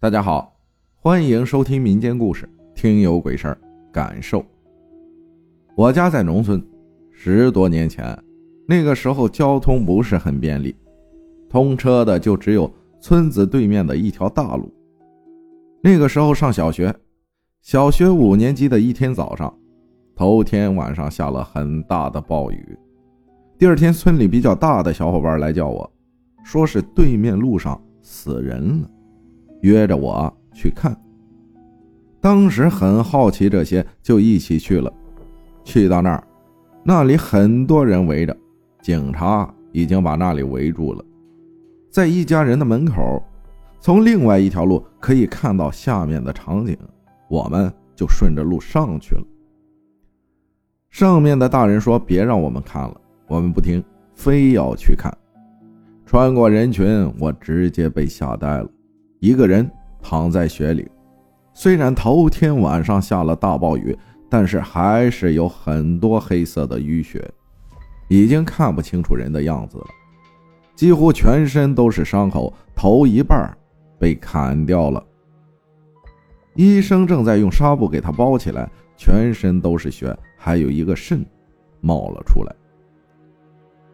大家好，欢迎收听民间故事，听有鬼事儿，感受。我家在农村，十多年前，那个时候交通不是很便利，通车的就只有村子对面的一条大路。那个时候上小学，小学五年级的一天早上，头天晚上下了很大的暴雨。第二天，村里比较大的小伙伴来叫我，说是对面路上死人了。约着我去看，当时很好奇这些，就一起去了。去到那儿，那里很多人围着，警察已经把那里围住了。在一家人的门口，从另外一条路可以看到下面的场景，我们就顺着路上去了。上面的大人说别让我们看了，我们不听，非要去看。穿过人群，我直接被吓呆了。一个人躺在雪里，虽然头天晚上下了大暴雨，但是还是有很多黑色的淤血，已经看不清楚人的样子了。几乎全身都是伤口，头一半被砍掉了。医生正在用纱布给他包起来，全身都是血，还有一个肾冒了出来。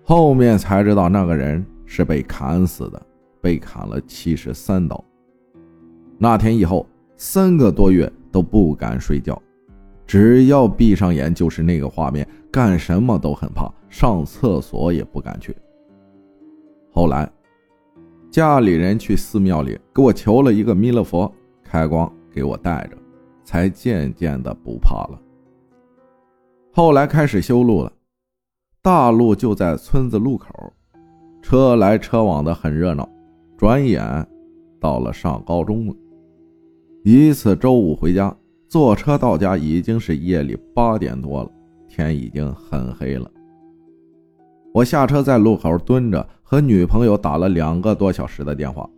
后面才知道那个人是被砍死的，被砍了七十三刀。那天以后，三个多月都不敢睡觉，只要闭上眼就是那个画面，干什么都很怕，上厕所也不敢去。后来，家里人去寺庙里给我求了一个弥勒佛，开光给我带着，才渐渐的不怕了。后来开始修路了，大路就在村子路口，车来车往的很热闹。转眼到了上高中了。一次周五回家，坐车到家已经是夜里八点多了，天已经很黑了。我下车在路口蹲着，和女朋友打了两个多小时的电话，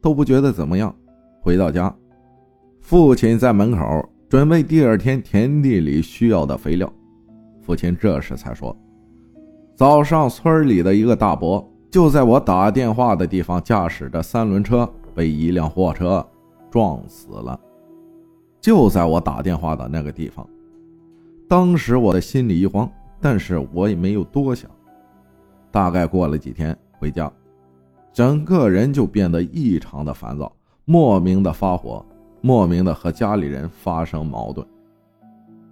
都不觉得怎么样。回到家，父亲在门口准备第二天田地里需要的肥料。父亲这时才说：“早上村里的一个大伯就在我打电话的地方驾驶着三轮车被一辆货车。”撞死了，就在我打电话的那个地方。当时我的心里一慌，但是我也没有多想。大概过了几天，回家，整个人就变得异常的烦躁，莫名的发火，莫名的和家里人发生矛盾。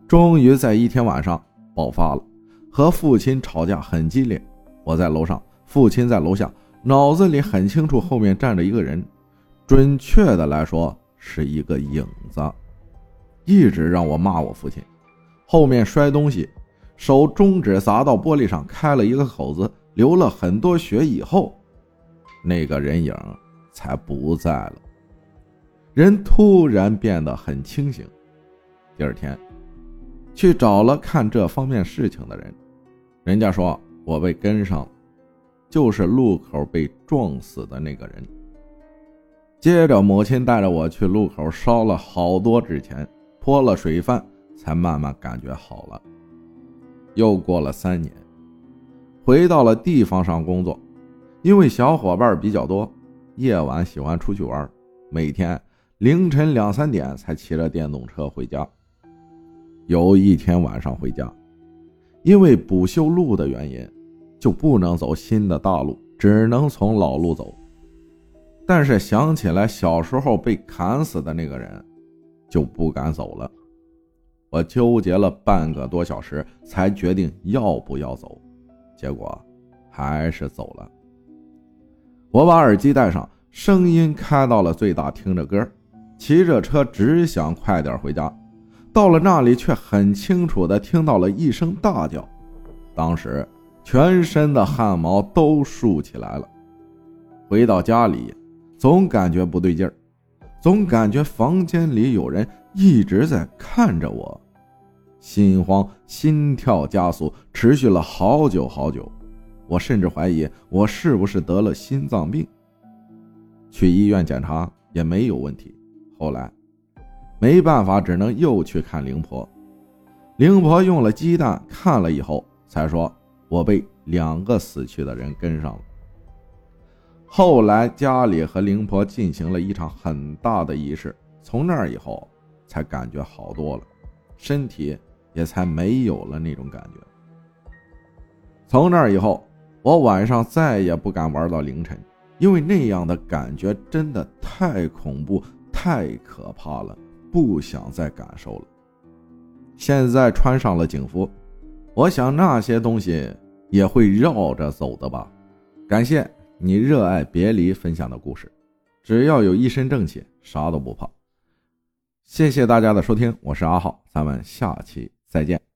终于在一天晚上爆发了，和父亲吵架很激烈。我在楼上，父亲在楼下，脑子里很清楚后面站着一个人。准确的来说，是一个影子，一直让我骂我父亲。后面摔东西，手中指砸到玻璃上，开了一个口子，流了很多血。以后，那个人影才不在了。人突然变得很清醒。第二天，去找了看这方面事情的人，人家说我被跟上了，就是路口被撞死的那个人。接着，母亲带着我去路口烧了好多纸钱，泼了水饭，才慢慢感觉好了。又过了三年，回到了地方上工作，因为小伙伴比较多，夜晚喜欢出去玩，每天凌晨两三点才骑着电动车回家。有一天晚上回家，因为补修路的原因，就不能走新的大路，只能从老路走。但是想起来小时候被砍死的那个人，就不敢走了。我纠结了半个多小时，才决定要不要走。结果还是走了。我把耳机戴上，声音开到了最大，听着歌，骑着车只想快点回家。到了那里，却很清楚的听到了一声大叫，当时全身的汗毛都竖起来了。回到家里。总感觉不对劲儿，总感觉房间里有人一直在看着我，心慌，心跳加速，持续了好久好久。我甚至怀疑我是不是得了心脏病。去医院检查也没有问题。后来没办法，只能又去看灵婆。灵婆用了鸡蛋看了以后，才说我被两个死去的人跟上了。后来家里和灵婆进行了一场很大的仪式，从那以后才感觉好多了，身体也才没有了那种感觉。从那以后，我晚上再也不敢玩到凌晨，因为那样的感觉真的太恐怖、太可怕了，不想再感受了。现在穿上了警服，我想那些东西也会绕着走的吧。感谢。你热爱别离分享的故事，只要有一身正气，啥都不怕。谢谢大家的收听，我是阿浩，咱们下期再见。